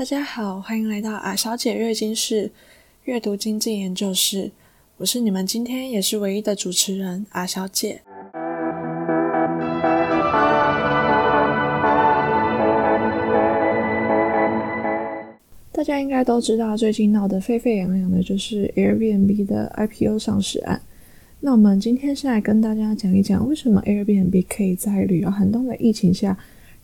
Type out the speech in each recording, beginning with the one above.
大家好，欢迎来到阿小姐阅经室阅读经济研究室。我是你们今天也是唯一的主持人阿小姐。大家应该都知道，最近闹得沸沸扬扬的就是 Airbnb 的 IPO 上市案。那我们今天先来跟大家讲一讲，为什么 Airbnb 可以在旅游寒冬的疫情下。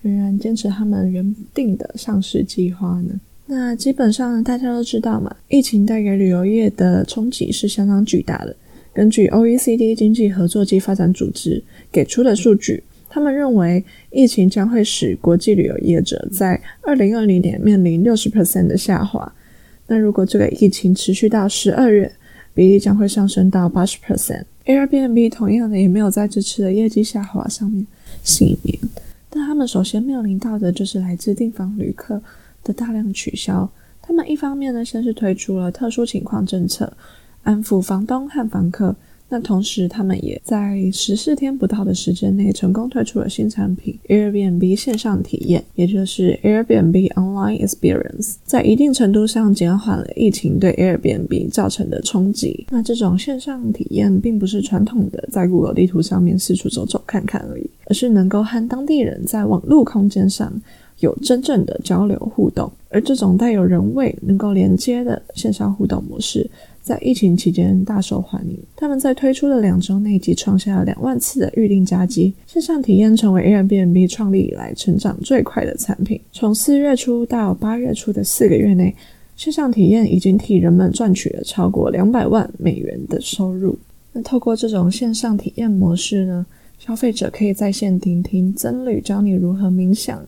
仍然坚持他们原定的上市计划呢？那基本上大家都知道嘛，疫情带给旅游业的冲击是相当巨大的。根据 OECD 经济合作及发展组织给出的数据，他们认为疫情将会使国际旅游业者在2020年面临60%的下滑。那如果这个疫情持续到十二月，比例将会上升到80%。Airbnb 同样的也没有在这次的业绩下滑上面幸免。那他们首先面临到的就是来自订房旅客的大量取消。他们一方面呢，先是推出了特殊情况政策，安抚房东和房客。那同时，他们也在十四天不到的时间内，成功推出了新产品 Airbnb 线上体验，也就是 Airbnb Online Experience，在一定程度上减缓了疫情对 Airbnb 造成的冲击。那这种线上体验，并不是传统的在 Google 地图上面四处走走看看而已，而是能够和当地人在网络空间上有真正的交流互动。而这种带有人味、能够连接的线上互动模式。在疫情期间大受欢迎，他们在推出的两周内即创下了两万次的预订加机，线上体验成为 Airbnb 创立以来成长最快的产品。从四月初到八月初的四个月内，线上体验已经替人们赚取了超过两百万美元的收入。那透过这种线上体验模式呢，消费者可以在线听听僧侣教你如何冥想，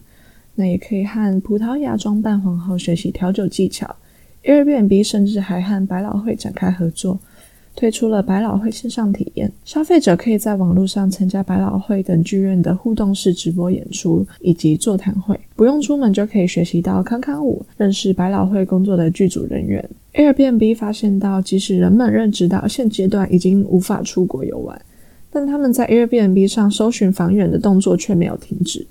那也可以和葡萄牙装扮皇后学习调酒技巧。Airbnb 甚至还和百老汇展开合作，推出了百老汇线上体验。消费者可以在网络上参加百老汇等剧院的互动式直播演出以及座谈会，不用出门就可以学习到康康舞，认识百老汇工作的剧组人员。Airbnb 发现到，即使人们认知到现阶段已经无法出国游玩，但他们在 Airbnb 上搜寻房源的动作却没有停止。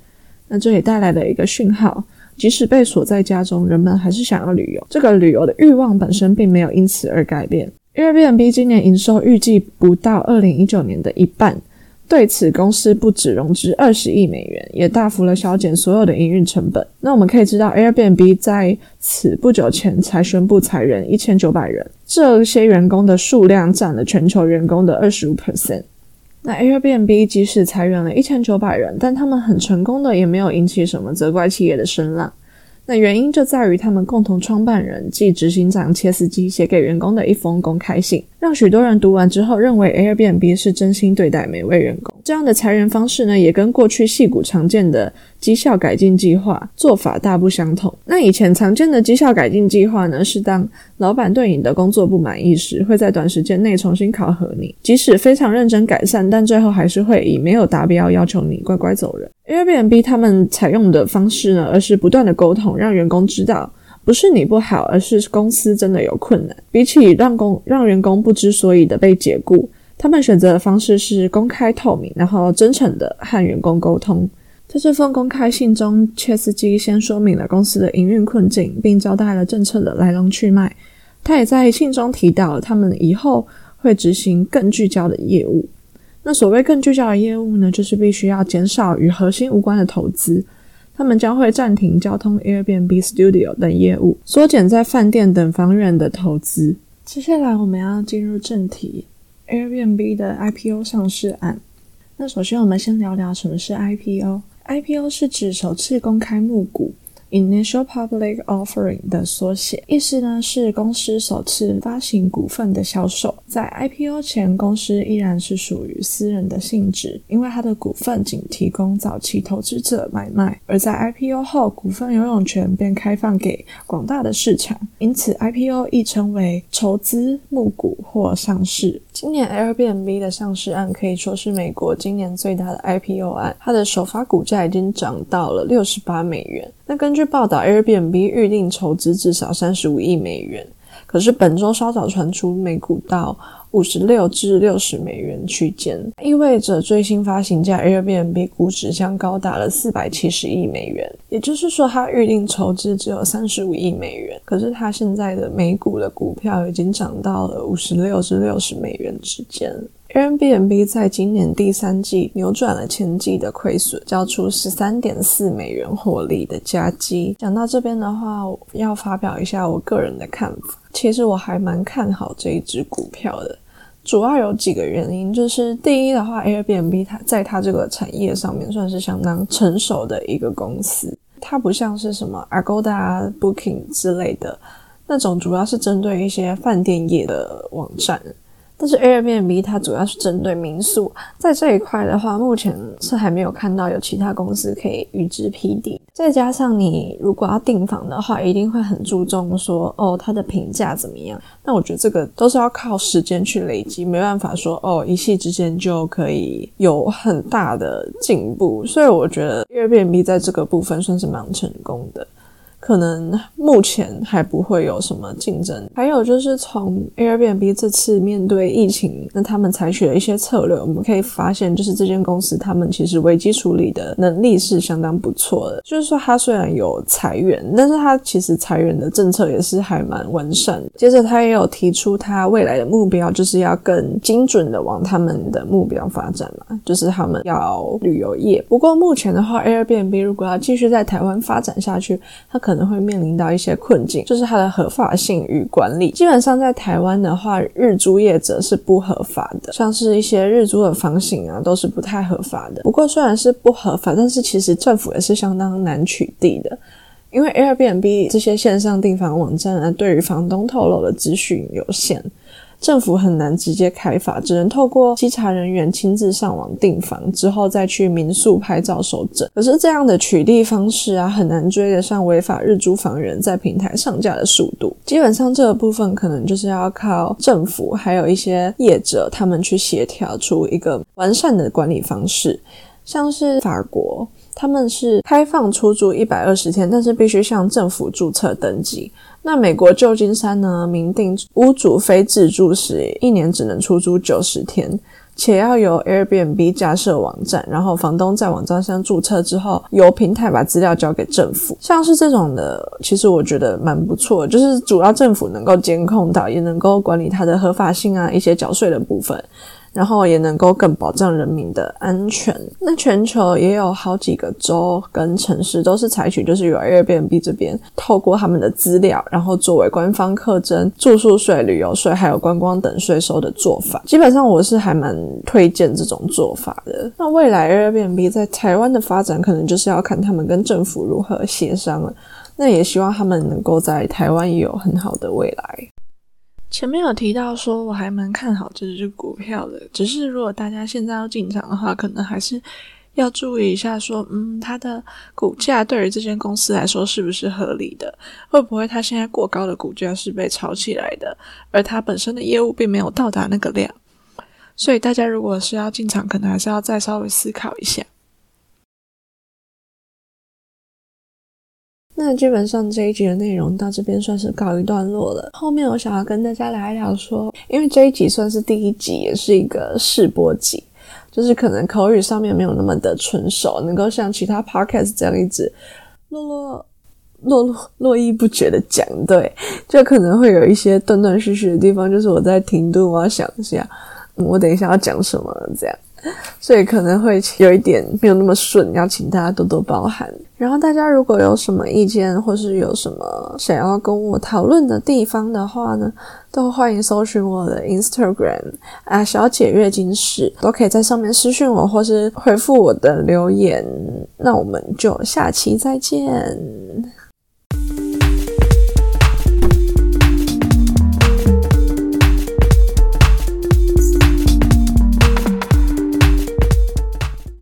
那这也带来了一个讯号。即使被锁在家中，人们还是想要旅游。这个旅游的欲望本身并没有因此而改变。Airbnb 今年营收预计不到二零一九年的一半，对此公司不止融资二十亿美元，也大幅了削减所有的营运成本。那我们可以知道，Airbnb 在此不久前才宣布裁员一千九百人，这些员工的数量占了全球员工的二十五 percent。那 Airbnb 即使裁员了一千九百人，但他们很成功的，也没有引起什么责怪企业的声浪。那原因就在于他们共同创办人即执行长切斯基写给员工的一封公开信，让许多人读完之后认为 Airbnb 是真心对待每位员工。这样的裁员方式呢，也跟过去戏骨常见的绩效改进计划做法大不相同。那以前常见的绩效改进计划呢，是当老板对你的工作不满意时，会在短时间内重新考核你，即使非常认真改善，但最后还是会以没有达标要求你乖乖走人。Airbnb 他们采用的方式呢，而是不断的沟通，让员工知道不是你不好，而是公司真的有困难。比起让工让员工不知所以的被解雇。他们选择的方式是公开透明，然后真诚的和员工沟通。在这封公开信中，切斯基先说明了公司的营运困境，并交代了政策的来龙去脉。他也在信中提到，他们以后会执行更聚焦的业务。那所谓更聚焦的业务呢，就是必须要减少与核心无关的投资。他们将会暂停交通、Airbnb Studio 等业务，缩减在饭店等方面的投资。接下来我们要进入正题。Airbnb 的 IPO 上市案。那首先，我们先聊聊什么是 IPO。IPO 是指首次公开募股。Initial Public Offering 的缩写，意思呢是公司首次发行股份的销售。在 IPO 前，公司依然是属于私人的性质，因为它的股份仅提供早期投资者买卖；而在 IPO 后，股份拥有权便开放给广大的市场，因此 IPO 亦称为筹资、募股或上市。今年 Airbnb 的上市案可以说是美国今年最大的 IPO 案，它的首发股价已经涨到了六十八美元。那根据报道，Airbnb 预定筹资至少三十五亿美元，可是本周稍早传出美股到五十六至六十美元区间，意味着最新发行价 Airbnb 估值将高达了四百七十亿美元，也就是说它预定筹资只有三十五亿美元，可是它现在的美股的股票已经涨到了五十六至六十美元之间。Airbnb 在今年第三季扭转了前季的亏损，交出十三点四美元获利的佳绩。讲到这边的话，要发表一下我个人的看法。其实我还蛮看好这一只股票的，主要有几个原因，就是第一的话，Airbnb 它在它这个产业上面算是相当成熟的一个公司，它不像是什么 Agoda、Booking 之类的那种，主要是针对一些饭店业的网站。但是 Airbnb 它主要是针对民宿，在这一块的话，目前是还没有看到有其他公司可以与之匹敌。再加上你如果要订房的话，一定会很注重说哦它的评价怎么样。那我觉得这个都是要靠时间去累积，没办法说哦一夕之间就可以有很大的进步。所以我觉得 Airbnb 在这个部分算是蛮成功的。可能目前还不会有什么竞争。还有就是从 Airbnb 这次面对疫情，那他们采取了一些策略，我们可以发现，就是这间公司他们其实危机处理的能力是相当不错的。就是说，他虽然有裁员，但是他其实裁员的政策也是还蛮完善的。接着，他也有提出他未来的目标，就是要更精准的往他们的目标发展嘛，就是他们要旅游业。不过目前的话，Airbnb 如果要继续在台湾发展下去，它可能。可能会面临到一些困境，就是它的合法性与管理。基本上在台湾的话，日租业者是不合法的，像是一些日租的房型啊，都是不太合法的。不过虽然是不合法，但是其实政府也是相当难取缔的，因为 Airbnb 这些线上订房网站呢，对于房东透露的资讯有限。政府很难直接开发，只能透过稽查人员亲自上网订房，之后再去民宿拍照收证。可是这样的取缔方式啊，很难追得上违法日租房人在平台上架的速度。基本上这个部分可能就是要靠政府还有一些业者他们去协调出一个完善的管理方式。像是法国，他们是开放出租一百二十天，但是必须向政府注册登记。那美国旧金山呢？明定屋主非自住时，一年只能出租九十天，且要由 Airbnb 架设网站，然后房东在网站上注册之后，由平台把资料交给政府。像是这种的，其实我觉得蛮不错，就是主要政府能够监控到，也能够管理它的合法性啊，一些缴税的部分。然后也能够更保障人民的安全。那全球也有好几个州跟城市都是采取，就是由 Airbnb 这边透过他们的资料，然后作为官方课征住宿税、旅游税还有观光等税收的做法。基本上我是还蛮推荐这种做法的。那未来 Airbnb 在台湾的发展，可能就是要看他们跟政府如何协商了。那也希望他们能够在台湾也有很好的未来。前面有提到说，我还蛮看好这只股票的。只是如果大家现在要进场的话，可能还是要注意一下，说，嗯，它的股价对于这间公司来说是不是合理的？会不会它现在过高的股价是被炒起来的？而它本身的业务并没有到达那个量，所以大家如果是要进场，可能还是要再稍微思考一下。那基本上这一集的内容到这边算是告一段落了。后面我想要跟大家聊一聊，说因为这一集算是第一集，也是一个试播集，就是可能口语上面没有那么的纯熟，能够像其他 podcast 这样一直落落落落络绎不绝的讲，对，就可能会有一些断断续续的地方，就是我在停顿，我要想一下，我等一下要讲什么这样。所以可能会有一点没有那么顺，要请大家多多包涵。然后大家如果有什么意见，或是有什么想要跟我讨论的地方的话呢，都欢迎搜寻我的 Instagram 啊，小姐月经室，都可以在上面私讯我，或是回复我的留言。那我们就下期再见。